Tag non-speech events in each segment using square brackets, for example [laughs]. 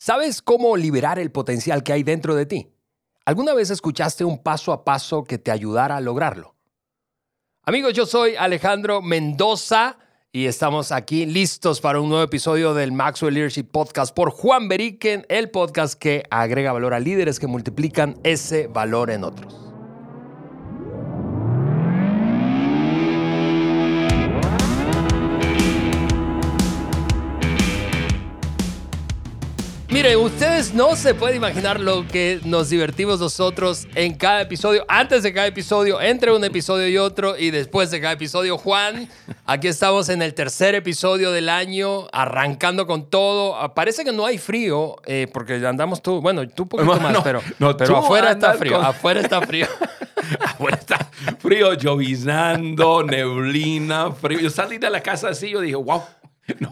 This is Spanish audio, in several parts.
¿Sabes cómo liberar el potencial que hay dentro de ti? ¿Alguna vez escuchaste un paso a paso que te ayudara a lograrlo? Amigos, yo soy Alejandro Mendoza y estamos aquí listos para un nuevo episodio del Maxwell Leadership Podcast por Juan Beriken, el podcast que agrega valor a líderes que multiplican ese valor en otros. Mire, ustedes no se pueden imaginar lo que nos divertimos nosotros en cada episodio, antes de cada episodio, entre un episodio y otro y después de cada episodio. Juan, aquí estamos en el tercer episodio del año, arrancando con todo. Ah, parece que no hay frío, eh, porque andamos tú, bueno, tú un poquito [laughs] más, pero, pero afuera está frío, afuera está frío. afuera está frío, lloviznando, neblina, frío. Yo salí de la casa así, yo dije, wow. [laughs] No,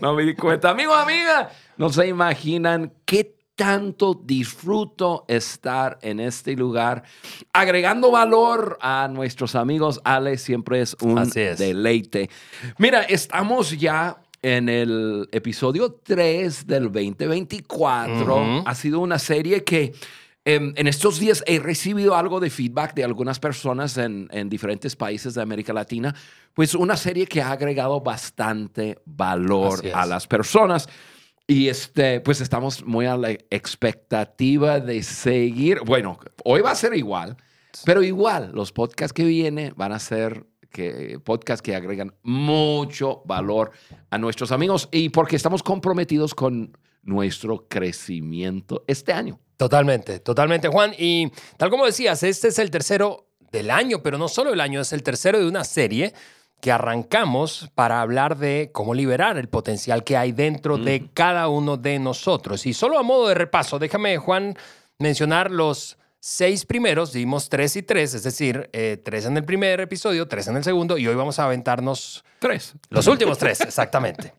no me di cuenta. Amigos, amigas, no se imaginan qué tanto disfruto estar en este lugar, agregando valor a nuestros amigos. Ale siempre es un deleite. Mira, estamos ya en el episodio 3 del 2024. Ha sido una serie que em, en, estos días he recibido algo de feedback de algunas personas en, en, diferentes países de América Latina. Pues una serie que ha agregado bastante valor a las personas. Y este, pues estamos muy a la expectativa de seguir. Bueno, hoy va a ser igual, pero igual los podcasts que vienen van a ser que, podcasts que agregan mucho valor a nuestros amigos y porque estamos comprometidos con nuestro crecimiento este año. Totalmente, totalmente, Juan. Y tal como decías, este es el tercero del año, pero no solo el año, es el tercero de una serie que arrancamos para hablar de cómo liberar el potencial que hay dentro de cada uno de nosotros. Y solo a modo de repaso, déjame, Juan, mencionar los seis primeros, dimos tres y tres, es decir, eh, tres en el primer episodio, tres en el segundo, y hoy vamos a aventarnos tres. Los últimos tres, exactamente.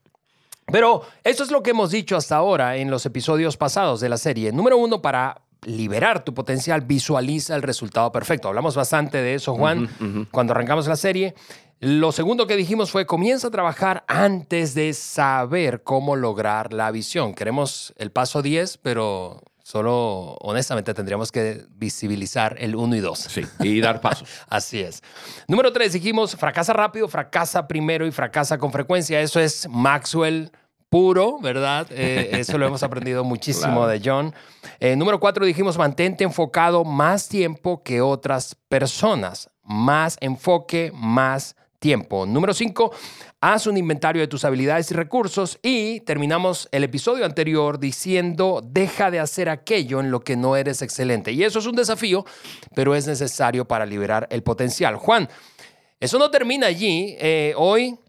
Pero eso es lo que hemos dicho hasta ahora en los episodios pasados de la serie. Número uno, para liberar tu potencial, visualiza el resultado perfecto. Hablamos bastante de eso, Juan, cuando arrancamos la serie. Lo segundo que dijimos fue comienza a trabajar antes de saber cómo lograr la visión. Queremos el paso 10, pero solo honestamente tendríamos que visibilizar el 1 y 2. Sí, y dar pasos. [laughs] Así es. Número 3, dijimos fracasa rápido, fracasa primero y fracasa con frecuencia. Eso es Maxwell puro, ¿verdad? Eh, [laughs] eso lo hemos aprendido muchísimo de John. Eh, número 4, dijimos mantente enfocado más tiempo que otras personas. Más enfoque, más tiempo. Número 5, haz un inventario de tus habilidades y recursos y terminamos el episodio anterior diciendo, deja de hacer aquello en lo que no eres excelente. Y eso es un desafío, pero es necesario para liberar el potencial. Juan, eso no termina allí. Eh, hoy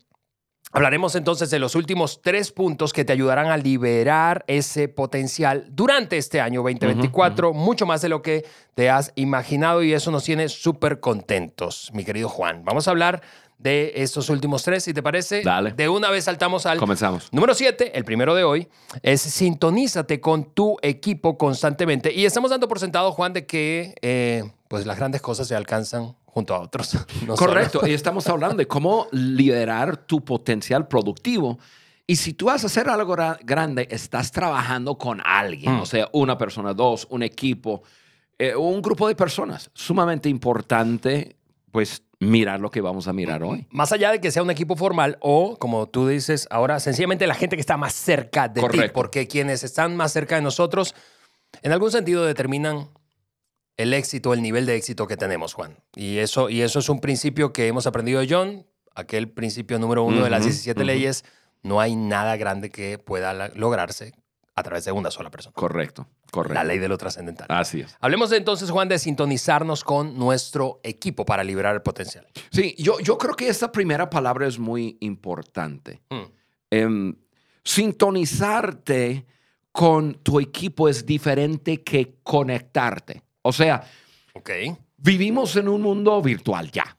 Hablaremos entonces de los últimos tres puntos que te ayudarán a liberar ese potencial durante este año 2024, mucho más de lo que te has imaginado y eso nos tiene súper contentos, mi querido Juan. Vamos a hablar de estos últimos tres, si te parece. Dale. De una vez saltamos al Comenzamos. número siete, el primero de hoy, es sintonízate con tu equipo constantemente. Y estamos dando por sentado, Juan, de que eh, pues las grandes cosas se alcanzan junto a otros. [laughs] Correcto. Y estamos hablando de cómo liderar tu potencial productivo. Y si tú vas a hacer algo grande, estás trabajando con alguien, mm. o sea, una persona, dos, un equipo, eh, un grupo de personas. Sumamente importante, pues mirar lo que vamos a mirar hoy. Más allá de que sea un equipo formal o, como tú dices ahora, sencillamente la gente que está más cerca de ti, porque quienes están más cerca de nosotros, en algún sentido determinan el éxito, el nivel de éxito que tenemos, Juan. Y eso, y eso es un principio que hemos aprendido de John, aquel principio número uno de las 17 leyes. No hay nada grande que pueda lograrse a través de una sola persona. Correcto, correcto. La ley de lo trascendental. Así es. Hablemos entonces, Juan, de sintonizarnos con nuestro equipo para liberar el potencial. Sí, yo, yo creo que esta primera palabra es muy importante. Mm. Em, sintonizarte con tu equipo es diferente que conectarte. O sea, okay. vivimos en un mundo virtual ya.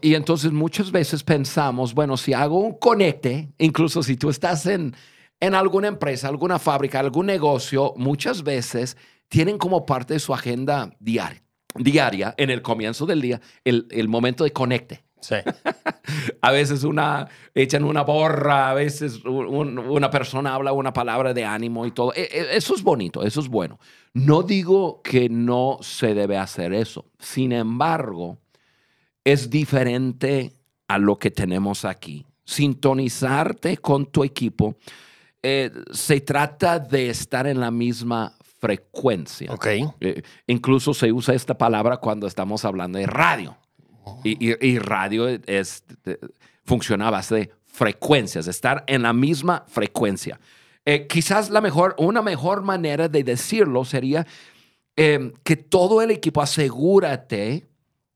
y entonces muchas veces pensamos, bueno, si hago un conecte, incluso si tú estás en en alguna empresa, alguna fábrica, algún negocio, muchas veces tienen como parte de su agenda diaria, diaria en el comienzo del día, el, momento de conecte. Sí. [laughs] a veces una, echan una borra, a veces una persona habla una palabra de ánimo y todo. E, e, eso es bonito, eso es bueno. No digo que no se debe hacer eso. Sin embargo, es diferente a lo que tenemos aquí. Sintonizarte con tu equipo eh, se trata de estar en la misma frecuencia. Ok. Eh, incluso se usa esta palabra cuando estamos hablando de radio. Y, radio es, funciona a base de frecuencias, estar en la misma frecuencia. Eh, quizás la mejor, una mejor manera de decirlo sería que todo el equipo, asegúrate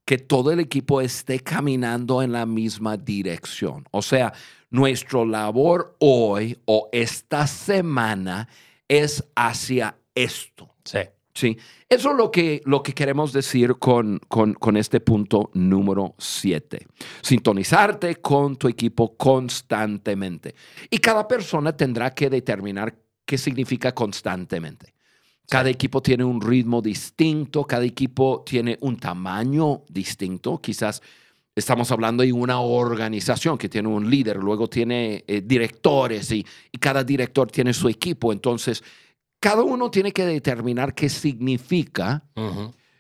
que todo el equipo esté caminando en la misma dirección. O sea, nuestro labor hoy o esta semana es hacia esto. Sí. Sí, eso es lo que, lo que queremos decir con, con, con este punto número 7. Sintonizarte con tu equipo constantemente. Y cada persona tendrá que determinar qué significa constantemente. Cada equipo tiene un ritmo distinto, cada equipo tiene un tamaño distinto. Quizás estamos hablando de una organización que tiene un líder, luego tiene eh, directores y, cada director tiene su equipo. Entonces, cada uno tiene que determinar qué significa.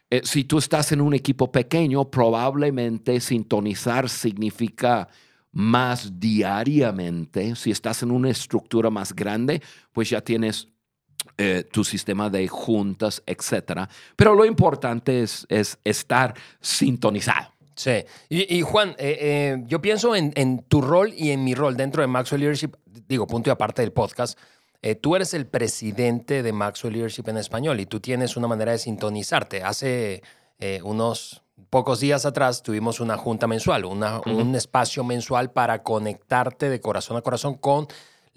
Eh, si tú estás en un equipo pequeño, probablemente sintonizar significa más diariamente. Si estás en una estructura más grande, pues ya tienes eh, tu sistema de juntas, etcétera. Pero lo importante es, es estar sintonizado. Sí. Y, Juan, eh, eh, yo pienso en, en, tu rol y en mi rol dentro de Maxwell Leadership, digo, punto y aparte del podcast. tú eres el presidente de Maxwell Leadership en español y tú tienes una manera de sintonizarte. Hace unos pocos días atrás tuvimos una junta mensual, una, un espacio mensual para conectarte de corazón a corazón con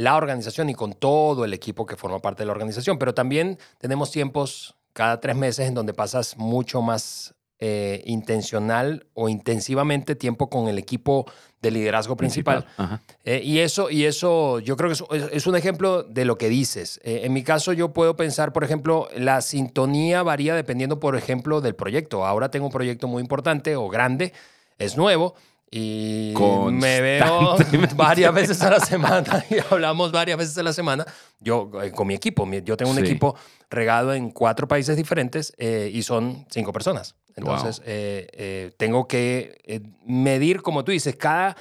la organización y con todo el equipo que forma parte de la organización. Pero también tenemos tiempos cada tres meses en donde pasas mucho más eh, intencional o intensivamente tiempo con el equipo de liderazgo principal. Eh, y, eso, y eso yo creo que es, un ejemplo de lo que dices. Eh, en mi caso yo puedo pensar, por ejemplo, la sintonía varía dependiendo, por ejemplo, del proyecto. Ahora tengo un proyecto muy importante o grande, es nuevo y me veo [laughs] varias veces a la semana y hablamos varias veces a la semana. Yo eh, con mi equipo, yo tengo un equipo regado en cuatro países diferentes eh, y son cinco personas. Entonces eh, tengo que medir, como tú dices, cada,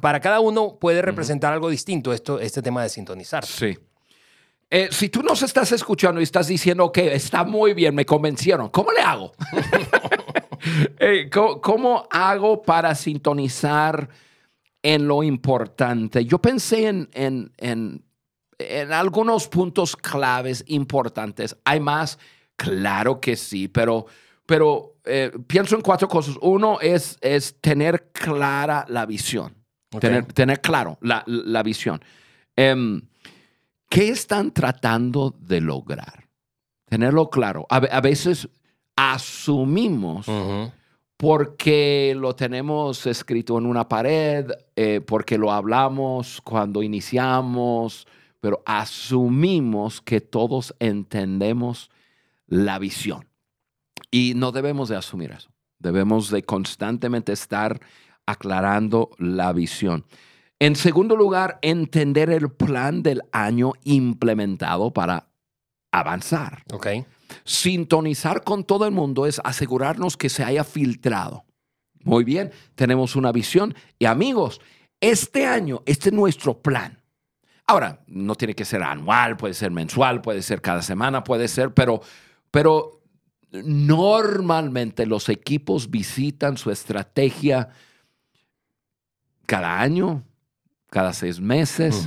para cada uno puede representar algo distinto esto, este tema de sintonizar. Sí. si tú nos estás escuchando y estás diciendo que está muy bien, me convencieron, ¿cómo le hago? [laughs] [laughs] ¿cómo, hago para sintonizar en lo importante? Yo pensé en, en, en, algunos puntos claves importantes. ¿Hay más? Claro que sí, pero, pero eh, pienso en cuatro cosas. Uno es, es tener clara la visión. Tener, tener claro la, la visión. Em, ¿Qué están tratando de lograr? Tenerlo claro. a veces asumimos porque lo tenemos escrito en una pared, eh, porque lo hablamos cuando iniciamos, pero asumimos que todos entendemos la visión. Y no debemos de asumir eso. Debemos de constantemente estar aclarando la visión. En segundo lugar, entender el plan del año implementado para avanzar. Okay. Sintonizar con todo el mundo es asegurarnos que se haya filtrado. Muy bien, tenemos una visión y amigos, este año, este es nuestro plan. Ahora, no tiene que ser anual, puede ser mensual, puede ser cada semana, puede ser, pero, pero normalmente los equipos visitan su estrategia cada año, cada seis meses.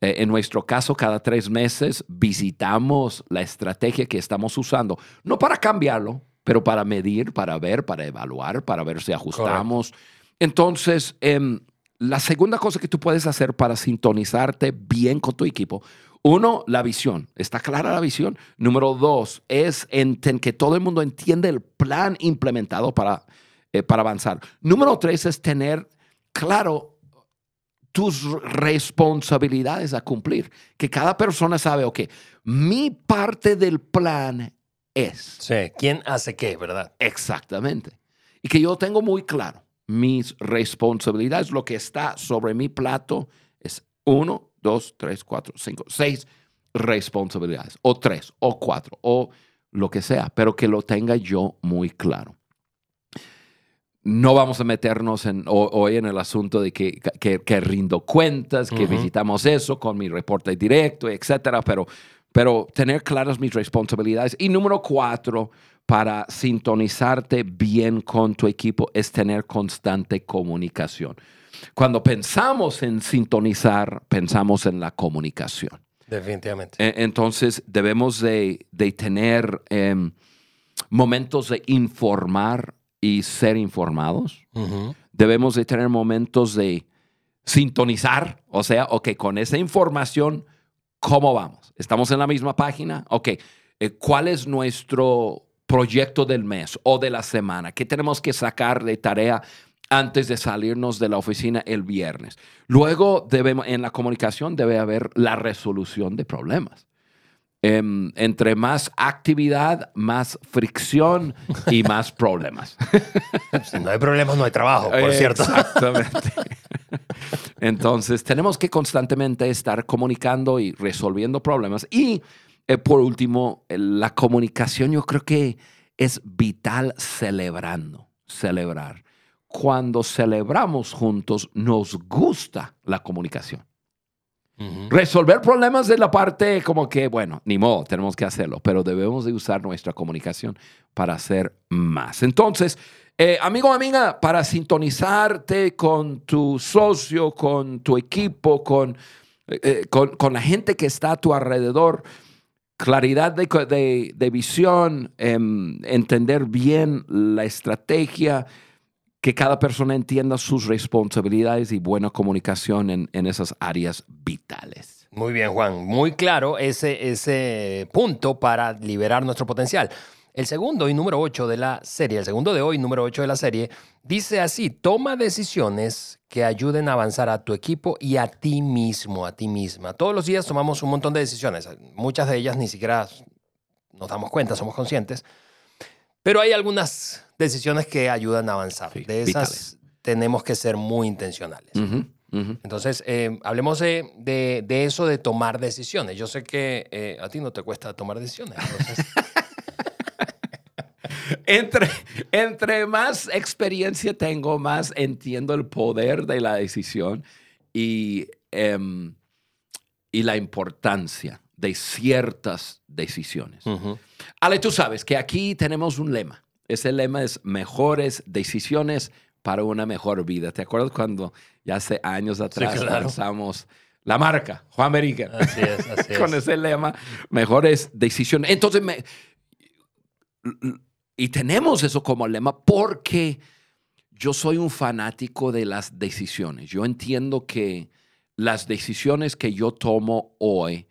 Eh, en nuestro caso, cada tres meses visitamos la estrategia que estamos usando, no para cambiarlo, pero para medir, para ver, para evaluar, para ver si ajustamos. Entonces, em, la segunda cosa que tú puedes hacer para sintonizarte bien con tu equipo, uno, la visión. ¿Está clara la visión? Número dos, es en, que todo el mundo entiende el plan implementado para, eh, para avanzar. Número tres es tener claro tus responsabilidades a cumplir. Que cada persona sabe, ok, mi parte del plan es. Sí, ¿quién hace qué, verdad? Exactamente. Y que yo tengo muy claro. mis responsabilidades, lo que está sobre mi plato es uno, dos, tres, cuatro, cinco, seis responsabilidades, o tres, o cuatro, o lo que sea, pero que lo tenga yo muy claro. No vamos a meternos en, hoy en el asunto de que, que, rindo cuentas, que visitamos eso con mi reporte directo, etcétera, pero, pero tener claras mis responsabilidades. Y número cuatro, para sintonizarte bien con tu equipo es tener constante comunicación. Cuando pensamos en sintonizar, pensamos en la comunicación. Definitivamente. E, entonces debemos de, tener em, momentos de informar y ser informados. Debemos de tener momentos de sintonizar, o sea, ok, con esa información, ¿cómo vamos? ¿Estamos en la misma página? Ok, eh, ¿cuál es nuestro proyecto del mes o de la semana? ¿Qué tenemos que sacar de tarea antes de salirnos de la oficina el viernes? Luego, debemos, en la comunicación debe haber la resolución de problemas. Em, entre más actividad, más fricción y [laughs] más problemas. Si no hay problemas, no hay trabajo, por cierto. Exactamente. [laughs] Entonces, tenemos que constantemente estar comunicando y resolviendo problemas. Y eh, por último, la comunicación yo creo que es vital celebrando, celebrar. Cuando celebramos juntos, nos gusta la comunicación. Resolver problemas de la parte como que, bueno, ni modo, tenemos que hacerlo, pero debemos de usar nuestra comunicación para hacer más. Entonces, eh, amigo, amiga, para sintonizarte con tu socio, con tu equipo, con, eh, con, con la gente que está a tu alrededor, claridad de, visión, em, entender bien la estrategia, que cada persona entienda sus responsabilidades y buena comunicación en, esas áreas vitales. Muy bien, Juan. Muy claro ese, ese punto para liberar nuestro potencial. El segundo y número 8 de la serie, el segundo de hoy, número 8 de la serie, dice así, toma decisiones que ayuden a avanzar a tu equipo y a ti mismo, a ti misma. Todos los días tomamos un montón de decisiones, muchas de ellas ni siquiera nos damos cuenta, somos conscientes, pero hay algunas decisiones que ayudan a avanzar. de esas tenemos que ser muy intencionales. Entonces, eh, hablemos de, de, eso de tomar decisiones. Yo sé que eh, a ti no te cuesta tomar decisiones. Entonces... [laughs] entre, entre más experiencia tengo, más entiendo el poder de la decisión y, em, y la importancia de ciertas decisiones. Ale, tú sabes que aquí tenemos un lema. Ese lema es mejores decisiones para una mejor vida. ¿Te acuerdas cuando ya hace años atrás lanzamos la marca, Juan America? Así es, así [laughs] Con ese lema, mejores decisiones. Entonces, me, y tenemos eso como lema porque yo soy un fanático de las decisiones. Yo entiendo que las decisiones que yo tomo hoy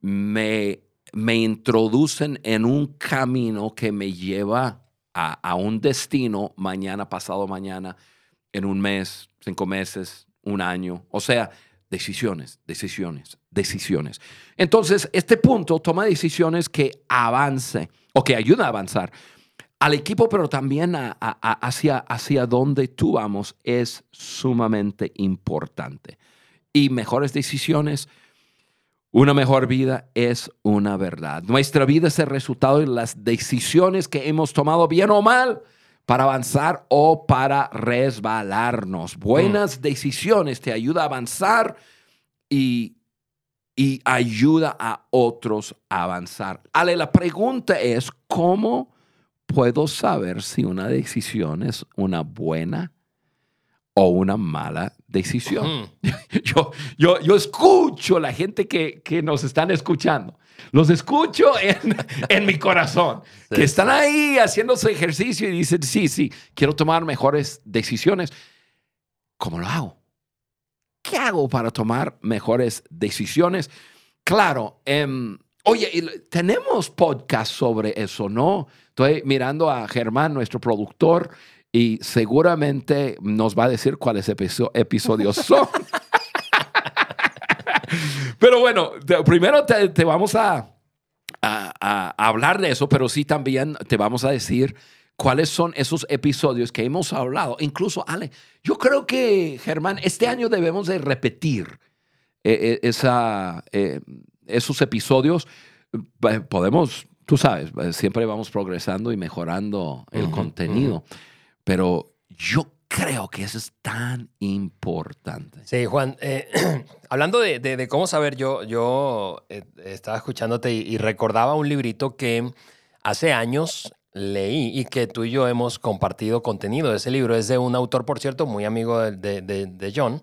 me, me introducen en un camino que me lleva a, a, un destino mañana, pasado mañana, en un mes, cinco meses, un año. O sea, decisiones, decisiones, decisiones. Entonces, este punto toma decisiones que avance o que ayuda a avanzar al equipo, pero también hacia, hacia donde tú vamos es sumamente importante. Y mejores decisiones, una mejor vida es una verdad. Nuestra vida es el resultado de las decisiones que hemos tomado, bien o mal, para avanzar o para resbalarnos. Buenas mm. decisiones te ayudan a avanzar y, y ayuda a otros a avanzar. Ale, la pregunta es, ¿cómo puedo saber si una decisión es una buena o una mala decisión. [laughs] yo, yo, yo escucho la gente que, que, nos están escuchando. Los escucho en, [laughs] en mi corazón, que están ahí haciendo su ejercicio y dicen, sí, sí, quiero tomar mejores decisiones. ¿Cómo lo hago? ¿Qué hago para tomar mejores decisiones? Claro, eh, Oye, tenemos podcast sobre eso, ¿no? Estoy mirando a Germán, nuestro productor, y seguramente nos va a decir cuáles episodios [laughs] son. pero bueno, primero te, vamos a, a, hablar de eso, pero sí también te vamos a decir cuáles son esos episodios que hemos hablado. Incluso, Ale, yo creo que, Germán, este año debemos de repetir eh, esa, esos episodios. Podemos, tú sabes, siempre vamos progresando y mejorando el contenido, pero yo creo que eso es tan importante. Sí, Juan, eh, [clears throat] hablando de, cómo saber, yo, yo eh, estaba escuchándote y, recordaba un librito que hace años leí y que tú y yo hemos compartido contenido. Ese libro es de un autor, por cierto, muy amigo de, de John.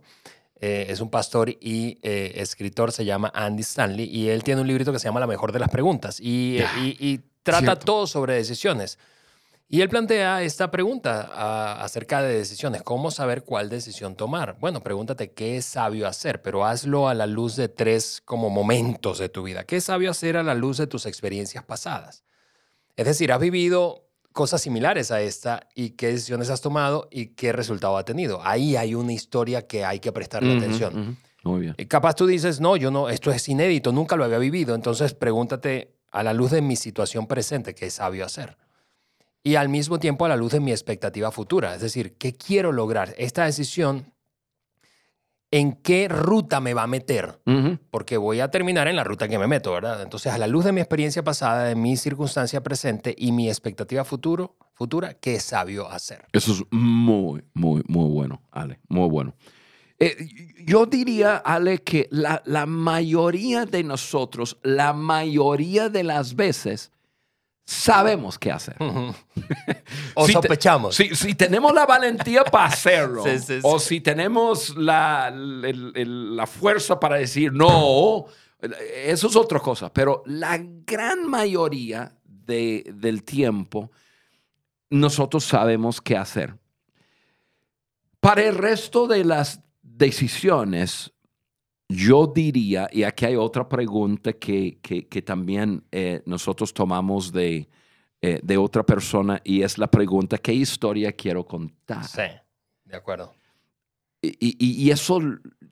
Eh, es un pastor y escritor, se llama Andy Stanley, y él tiene un librito que se llama La mejor de las preguntas y, y trata todo sobre decisiones. Y él plantea esta pregunta acerca de decisiones. ¿Cómo saber cuál decisión tomar? Bueno, pregúntate qué es sabio hacer, pero hazlo a la luz de tres como momentos de tu vida. ¿Qué es sabio hacer a la luz de tus experiencias pasadas? Es decir, has vivido cosas similares a esta y qué decisiones has tomado y qué resultado ha tenido. Ahí hay una historia que hay que prestarle atención. Muy bien. Y capaz tú dices, no, yo no, esto es inédito, nunca lo había vivido. Entonces pregúntate a la luz de mi situación presente, ¿qué es sabio hacer? Y al mismo tiempo a la luz de mi expectativa futura. Es decir, ¿qué quiero lograr? Esta decisión, ¿en qué ruta me va a meter? Porque voy a terminar en la ruta que me meto, ¿verdad? Entonces, a la luz de mi experiencia pasada, de mi circunstancia presente y mi expectativa futuro, futura, ¿qué sabio hacer? Eso es muy, muy, muy bueno, Ale, muy bueno. Eh, yo diría, Ale, que la, la mayoría de nosotros, la mayoría de las veces, sabemos qué hacer. [laughs] o sospechamos. si, tenemos la valentía para hacerlo, [laughs] o si tenemos la, la, fuerza para decir no, eso es otra cosa. Pero la gran mayoría de, del tiempo, nosotros sabemos qué hacer. Para el resto de las decisiones, yo diría, y aquí hay otra pregunta que, que, también eh, nosotros tomamos de, eh, de otra persona, y es la pregunta, ¿qué historia quiero contar? Sí, de acuerdo. Y, y, eso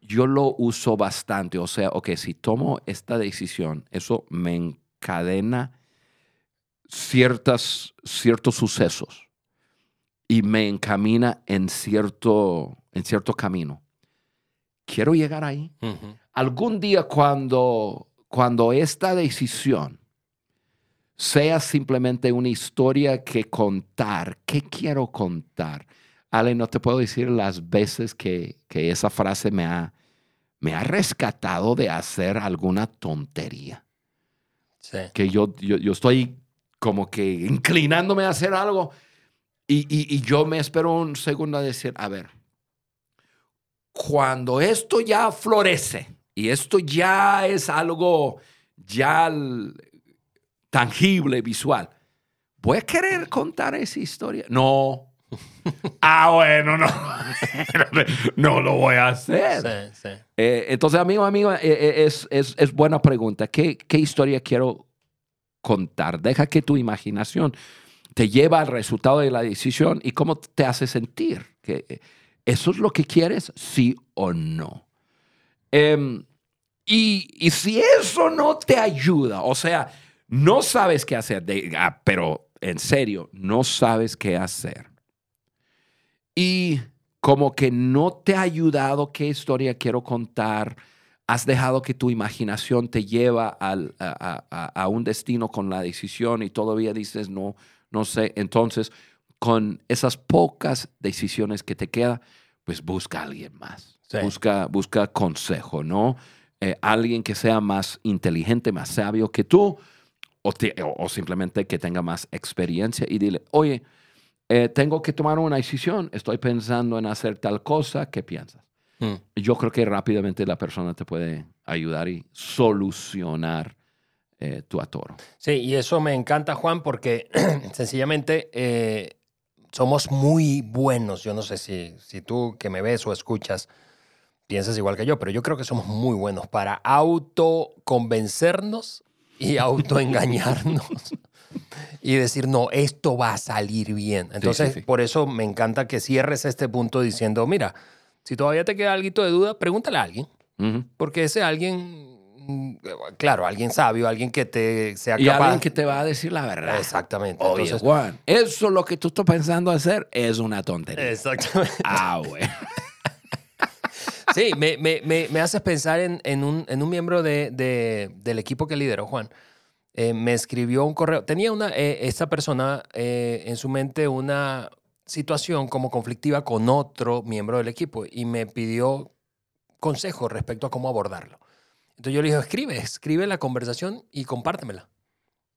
yo lo uso bastante. O sea, ok, si tomo esta decisión, eso me encadena ciertas, ciertos sucesos y me encamina en cierto, en cierto camino quiero llegar ahí. Algún día cuando, cuando esta decisión sea simplemente una historia que contar, ¿qué quiero contar? Ale, no te puedo decir las veces que, esa frase me ha, me ha rescatado de hacer alguna tontería. Que yo, yo, estoy como que inclinándome a hacer algo y, y yo me espero un segundo a decir, a ver, cuando esto ya florece y esto ya es algo ya tangible, visual, ¿voy a querer contar esa historia? No. [laughs] ah, bueno, no. [laughs] no lo voy a hacer. Eh, entonces, amigo, amigo, eh, eh, es, es, buena pregunta. ¿Qué, ¿Qué historia quiero contar? Deja que tu imaginación te lleve al resultado de la decisión y cómo te hace sentir. Que, ¿Eso es lo que quieres? Sí o no. Em, y, si eso no te ayuda, o sea, no sabes qué hacer, ah, pero en serio, no sabes qué hacer. Y como que no te ha ayudado qué historia quiero contar, has dejado que tu imaginación te lleva a, a, un destino con la decisión y todavía dices, no, no sé. Entonces, con esas pocas decisiones que te quedan, pues busca a alguien más. Busca, busca consejo, ¿no? Eh, alguien que sea más inteligente, más sabio que tú, o, simplemente que tenga más experiencia y dile, oye, eh, tengo que tomar una decisión, estoy pensando en hacer tal cosa, ¿qué piensas? Hmm. Yo creo que rápidamente la persona te puede ayudar y solucionar eh, tu atoro. Sí, y eso me encanta, Juan, porque [clears throat] sencillamente somos muy buenos. Yo no sé si, si tú que me ves o escuchas piensas igual que yo, pero yo creo que somos muy buenos para autoconvencernos y [laughs] autoengañarnos y decir, no, esto va a salir bien. Entonces, por eso me encanta que cierres este punto diciendo, mira, si todavía te queda algo de duda, pregúntale a alguien, porque ese alguien claro, alguien sabio, alguien que te sea Y capaz. alguien que te va a decir la verdad. Exactamente. Oye, Entonces, Juan, eso lo que tú estás pensando hacer es una tontería. exactamente. [laughs] Ah, güey. [laughs] Sí, me, me, me, me haces pensar en, en, un, en un miembro de, de- del equipo que lidero, Juan. Eh, me escribió un correo. Tenía una, eh, esta persona eh, en su mente una situación como conflictiva con otro miembro del equipo y me pidió consejo respecto a cómo abordarlo. Entonces yo le dije, escribe, escribe la conversación y compártemela.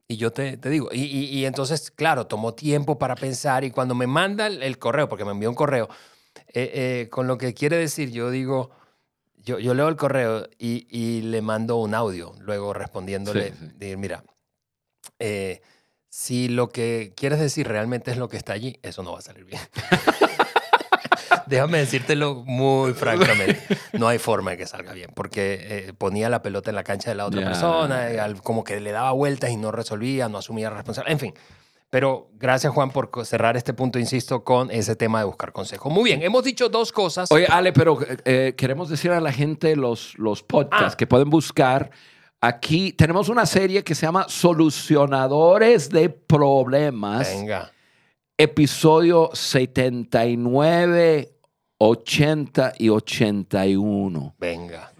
Y yo te, te digo, y, y- y entonces, claro, tomó tiempo para pensar y cuando me manda el, el correo, porque me envió un correo, eh, eh, con lo que quiere decir, yo digo, yo, yo leo el correo y, y le mando un audio, luego respondiéndole, Sí, sí. de, mira, eh, si lo que quieres decir realmente es lo que está allí, eso no va a salir bien. [laughs] Déjame decírtelo muy francamente. No hay forma de que salga bien, porque eh, ponía la pelota en la cancha de la otra persona, y al- como que le daba vueltas y no resolvía, no asumía responsabilidad, en fin. Pero gracias, Juan, por cerrar este punto, insisto, con ese tema de buscar consejo. Muy bien, hemos dicho dos cosas. Oye, Ale, pero eh, queremos decir a la gente los, los podcasts Ah. que pueden buscar. Aquí tenemos una serie que se llama Solucionadores de Problemas. Venga. Episodio 79, 80 y 81. Venga,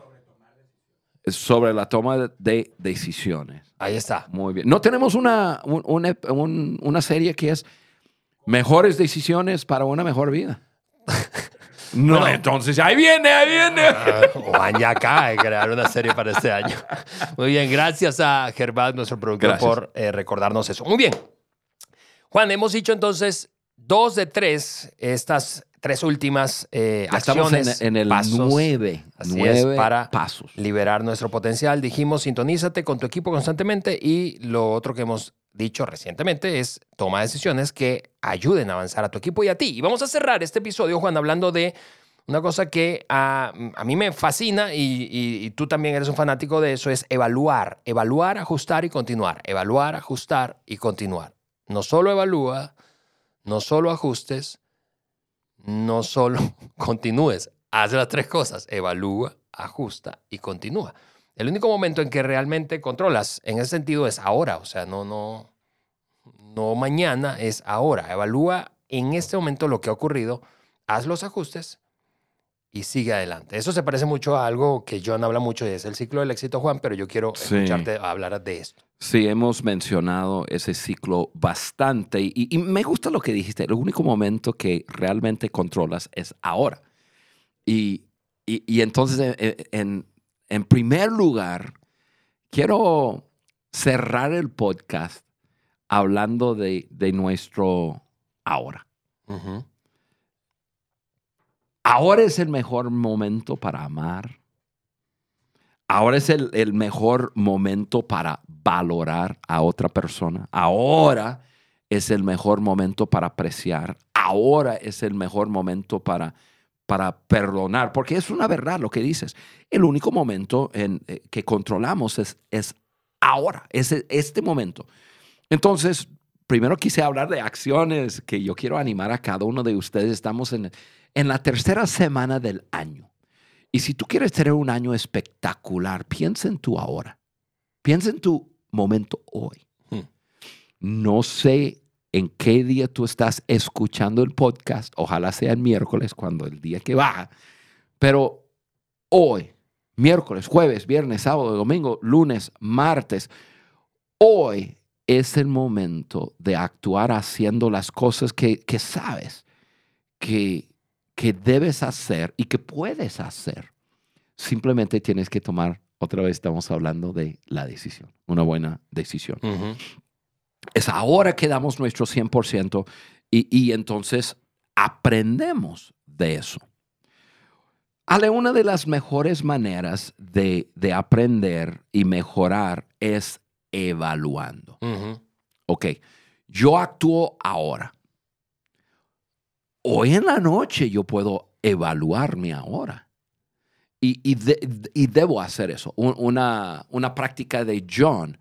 Sobre la toma de decisiones. ahí está. Muy bien. No tenemos una, un- un una serie que es mejores decisiones para una mejor vida. [laughs] No, Bueno. entonces ahí viene, ahí viene. Ah, Juan ya de crear una serie para este año. Muy bien, gracias a Gervás, nuestro productor, Gracias. por eh, recordarnos eso. Muy bien. Juan, hemos dicho entonces dos de tres, estas tres últimas eh, estamos acciones, en, en el pasos, nueve, Así es, nueve para pasos. liberar nuestro potencial. Dijimos, sintonízate con tu equipo constantemente y lo otro que hemos dicho recientemente es toma decisiones que ayuden a avanzar a tu equipo y a ti. Y vamos a cerrar este episodio, Juan, hablando de una cosa que a, a mí me fascina y, y- y tú también eres un fanático de eso, es evaluar, evaluar, ajustar y continuar, evaluar, ajustar y continuar. No solo evalúa, no solo ajustes, no solo [laughs] continúes, haz las tres cosas, evalúa, ajusta y continúa. El único momento en que realmente controlas en ese sentido es ahora, o sea, no, no, no mañana, es ahora. Evalúa en este momento lo que ha ocurrido, haz los ajustes y sigue adelante. Eso se parece mucho a algo que John habla mucho y es el ciclo del éxito, Juan, pero yo quiero Sí. escucharte hablar de esto. Sí, hemos mencionado ese ciclo bastante y, y me gusta lo que dijiste. El único momento que realmente controlas es ahora. Y, y- y entonces, en, en- en primer lugar, quiero cerrar el podcast hablando de, de nuestro ahora. Ujú. Ahora es el mejor momento para amar. Ahora es el, el mejor momento para valorar a otra persona. Ahora es el mejor momento para apreciar. Ahora es el mejor momento para, para perdonar. Porque es una verdad lo que dices. El único momento en, eh, que controlamos es, es ahora, es e- este momento. Entonces, primero quise hablar de acciones que yo quiero animar a cada uno de ustedes. Estamos en, en la tercera semana del año. Y si tú quieres tener un año espectacular, piensa en tu ahora. Piensa en tu momento hoy. Hmm. No sé en qué día tú estás escuchando el podcast. Ojalá sea el miércoles, cuando el día que va. Pero hoy, miércoles, jueves, viernes, sábado, domingo, lunes, martes, hoy es el momento de actuar haciendo las cosas que, que sabes que, que debes hacer y que puedes hacer. Simplemente tienes que tomar, otra vez estamos hablando de la decisión, una buena decisión. Es ahora que damos nuestro 100% y, y entonces aprendemos de eso. Ale, una de las mejores maneras de, de aprender y mejorar es evaluando. Ujú. Ok, yo actúo ahora. Hoy en la noche yo puedo evaluarme ahora. Y, y de- y debo hacer eso. Un- Una, una práctica de John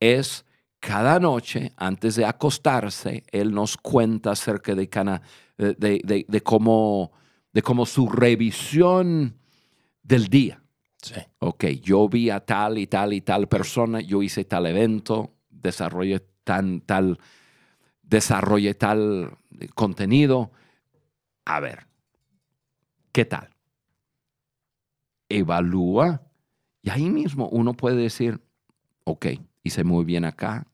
es cada noche, antes de acostarse, él nos cuenta acerca de, cana- de, de- de- de cómo, de cómo su revisión del día. Sí. Ok, yo vi a tal y tal y tal persona, yo hice tal evento, desarrollé tan, tal, desarrollé tal contenido. A ver, ¿qué tal? Evalúa y ahí mismo uno puede decir, ok, hice muy bien acá,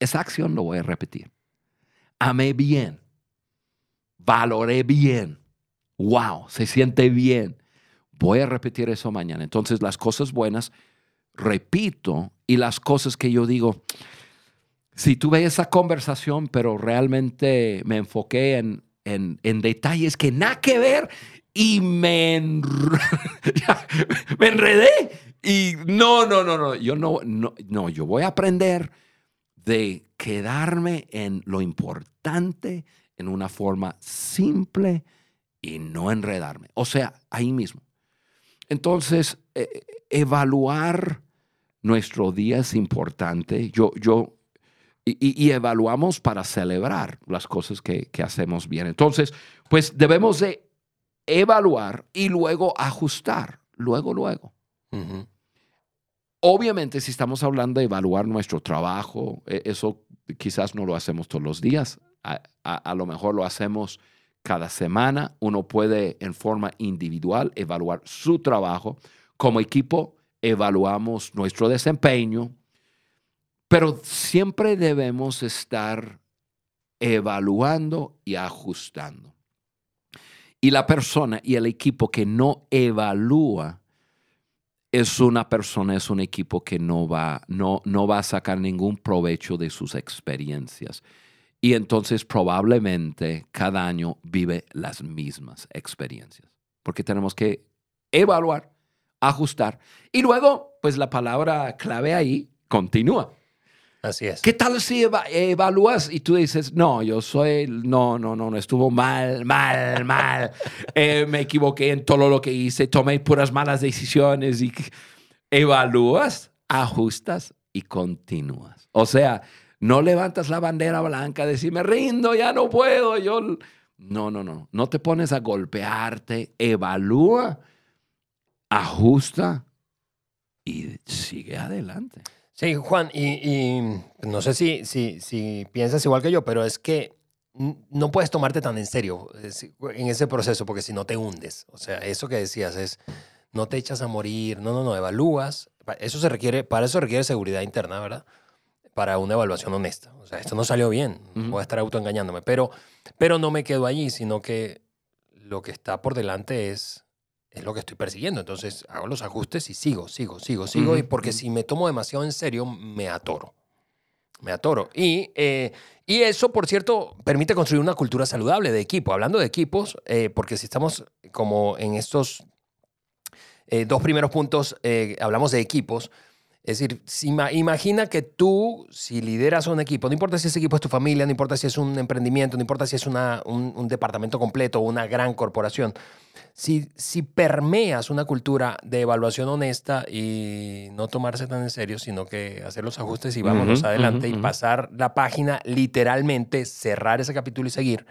esa acción lo voy a repetir. Amé bien, valoré bien, wow, se siente bien. Voy a repetir eso mañana. Entonces las cosas buenas, repito, y las cosas que yo digo, si tuve esa conversación, pero realmente me enfoqué en, en, detalles que nada que ver y me, [laughs] me enredé. Y no, no, no, no, yo no, no, no, yo voy a aprender de quedarme en lo importante en una forma simple y no enredarme. O sea, ahí mismo. Entonces, eh, evaluar nuestro día es importante. Yo, yo, y, evaluamos para celebrar las cosas que, hacemos bien. Entonces, pues debemos de evaluar y luego ajustar, luego, luego. Obviamente, si estamos hablando de evaluar nuestro trabajo, e, eso quizás no lo hacemos todos los días, a, lo mejor lo hacemos cada semana. Uno puede en forma individual evaluar su trabajo. Como equipo, evaluamos nuestro desempeño, pero siempre debemos estar evaluando y ajustando. Y la persona y el equipo que no evalúa es una persona, es un equipo que no va, no, no va a sacar ningún provecho de sus experiencias. Y entonces probablemente cada año vive las mismas experiencias. Porque tenemos que evaluar, ajustar. Y luego, pues la palabra clave ahí continúa. Así es. ¿Qué tal si evalúas y tú dices, no, yo soy, no, no, no, no, estuvo mal, mal, mal. [laughs] Eh, me equivoqué en todo lo que hice, tomé puras malas decisiones y evalúas, ajustas y continúas. O sea, no levantas la bandera blanca, decir, me rindo, ya no puedo, yo... No, no, no, no te pones a golpearte, evalúa, ajusta y sigue adelante. Sí, Juan, y, no sé si, si, si, piensas igual que yo, pero es que no puedes tomarte tan en serio en ese proceso porque si no te hundes. O sea, eso que decías es, no te echas a morir, no, no, no, evalúas. Eso se requiere, para eso requiere seguridad interna, ¿verdad? Para una evaluación honesta. O sea, esto no salió bien, voy a estar autoengañándome, pero, pero no me quedo allí, sino que lo que está por delante es es lo que estoy persiguiendo. Entonces hago los ajustes y sigo, sigo, sigo, sigo. y porque si me tomo demasiado en serio, me atoro. Me atoro. Y, eh, y eso, por cierto, permite construir una cultura saludable de equipo. Hablando de equipos, eh, porque si estamos como en estos eh, dos primeros puntos, hablamos de equipos. Es decir, si imagina que tú, si lideras un equipo, no importa si ese equipo es tu familia, no importa si es un emprendimiento, no importa si es una, un, un departamento completo o una gran corporación, si, si permeas una cultura de evaluación honesta y no tomarse tan en serio, sino que hacer los ajustes y vámonos adelante y pasar la página, literalmente cerrar ese capítulo y seguir,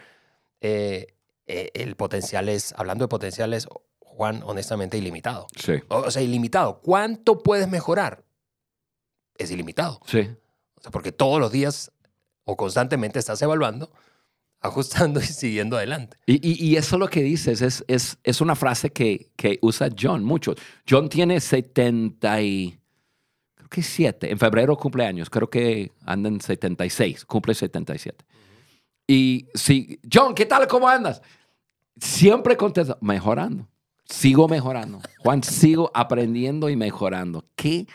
eh, eh, el potencial es, hablando de potenciales, Juan, honestamente ilimitado. Sí. O, sea, ilimitado. ¿Cuánto puedes mejorar? Es ilimitado. Sí. O sea, porque todos los días o constantemente estás evaluando ajustando y siguiendo adelante. Y, eso lo que dices es, es, es una frase que, que, usa John mucho. John tiene 70 y... Creo que 7. En febrero cumpleaños. Creo que anda en 76. Cumple 77. Y si, John, ¿qué tal? ¿Cómo andas? Siempre contesta, mejorando. Sigo mejorando. Juan, sigo aprendiendo y mejorando. ¿Qué?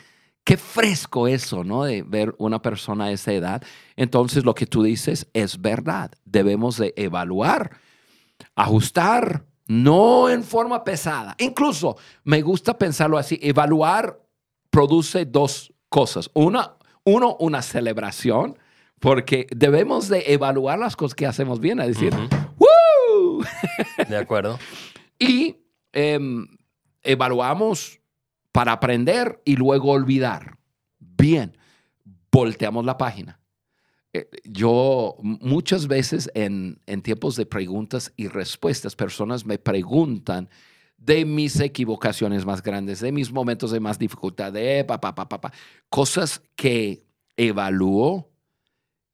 Qué fresco eso, ¿no? De ver una persona a esa edad. Entonces, lo que tú dices es verdad. Debemos de evaluar, ajustar, no en forma pesada. Incluso me gusta pensarlo así. Evaluar produce dos cosas. Una, uno, una celebración, porque debemos de evaluar las cosas que hacemos bien, es decir, ¡Woo! De acuerdo. [laughs] y em, evaluamos para aprender y luego olvidar. Bien, volteamos la página. Eh, yo muchas veces en, tiempos de preguntas y respuestas, personas me preguntan de mis equivocaciones más grandes, de mis momentos de más dificultad, de papá, papá, papá, cosas que evalúo,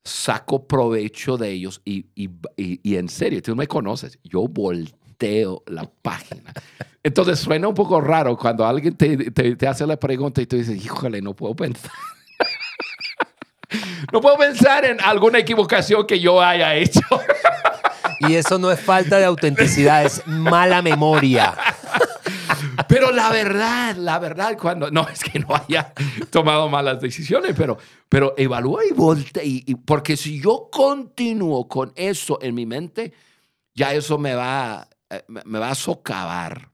saco provecho de ellos y, y, y, en serio, tú me conoces, yo volteo la página. Entonces suena un poco raro cuando alguien te, te, te hace la pregunta y tú dices, híjole, no puedo pensar. [laughs] no puedo pensar en alguna equivocación que yo haya hecho. Y eso no es falta de autenticidad, es mala memoria. Pero la verdad, la verdad, cuando no es que no haya tomado malas decisiones, pero, pero evalúa y voltea. Y, porque si yo continúo con eso en mi mente, ya eso me va, eh, me va a socavar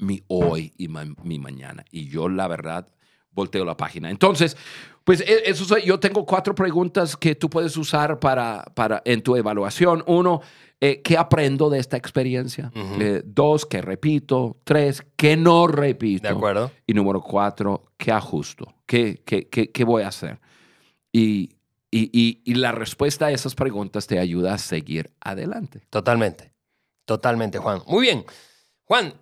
mi hoy y mi mañana. Y yo, la verdad, volteo la página. Entonces, pues e, eso yo tengo cuatro preguntas que tú puedes usar para, para en tu evaluación. Uno, eh, ¿qué aprendo de esta experiencia? Eh, dos, ¿qué repito? Tres, ¿qué no repito? De acuerdo. Y número cuatro, ¿qué ajusto? ¿Qué, qué, qué, qué voy a hacer? Y, y, y, la respuesta a esas preguntas te ayuda a seguir adelante. Totalmente, totalmente, Juan. Muy bien. Juan,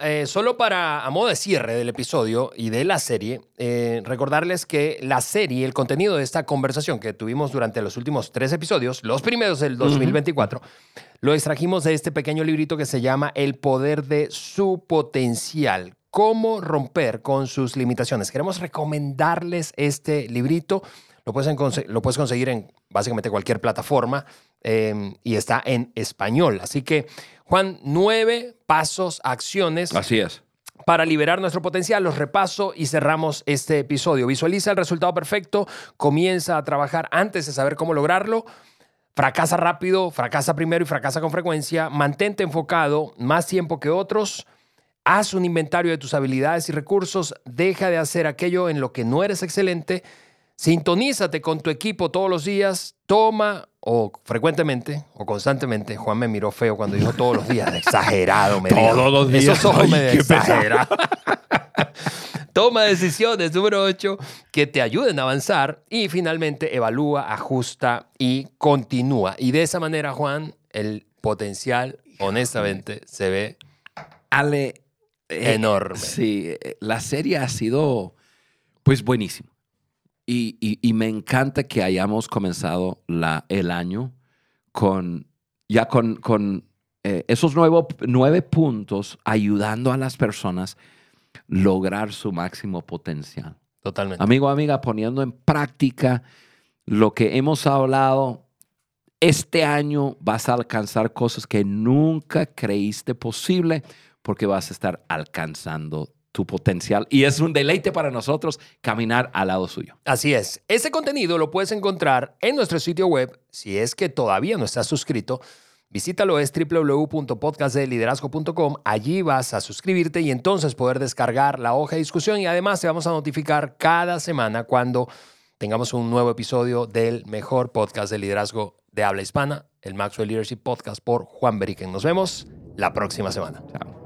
eh, solo para a modo de cierre del episodio y de la serie, eh, recordarles que la serie, el contenido de esta conversación que tuvimos durante los últimos tres episodios, los primeros del 2024, lo extrajimos de este pequeño librito que se llama El poder de su potencial. Cómo romper con sus limitaciones. Queremos recomendarles este librito. Lo puedes, lo puedes conseguir en básicamente cualquier plataforma eh, y está en español. Así que Juan, nueve pasos, acciones. Así es. Para liberar nuestro potencial, los repaso y cerramos este episodio. Visualiza el resultado perfecto, comienza a trabajar antes de saber cómo lograrlo. Fracasa rápido, fracasa primero y fracasa con frecuencia. Mantente enfocado más tiempo que otros. Haz un inventario de tus habilidades y recursos. Deja de hacer aquello en lo que no eres excelente. Sintonízate con tu equipo todos los días. Toma o frecuentemente o constantemente, Juan me miró feo cuando dijo todos los días, exagerado, me Todos los días. Esos ojos me exagerado. [laughs] Toma decisiones, número 8, que te ayuden a avanzar y finalmente evalúa, ajusta y continúa. Y de esa manera, Juan, el potencial, honestamente, se ve Ale, eh, enorme. Sí, eh, la serie ha sido pues buenísima. Y, me encanta que hayamos comenzado la, el año con ya con, con eh, esos nueve puntos ayudando a las personas lograr su máximo potencial. Totalmente. Amigo, amiga, poniendo en práctica lo que hemos hablado, este año vas a alcanzar cosas que nunca creíste posible porque vas a estar alcanzando tu potencial y es un deleite para nosotros caminar al lado suyo. Así es. Ese contenido lo puedes encontrar en nuestro sitio web. Si es que todavía no estás suscrito, visítalo es www.podcastdeliderazgo.com. Allí vas a suscribirte y entonces poder descargar la hoja de discusión y además te vamos a notificar cada semana cuando tengamos un nuevo episodio del mejor podcast de liderazgo de habla hispana, el Maxwell Leadership Podcast por Juan Beriken. Nos vemos la próxima semana. Chao.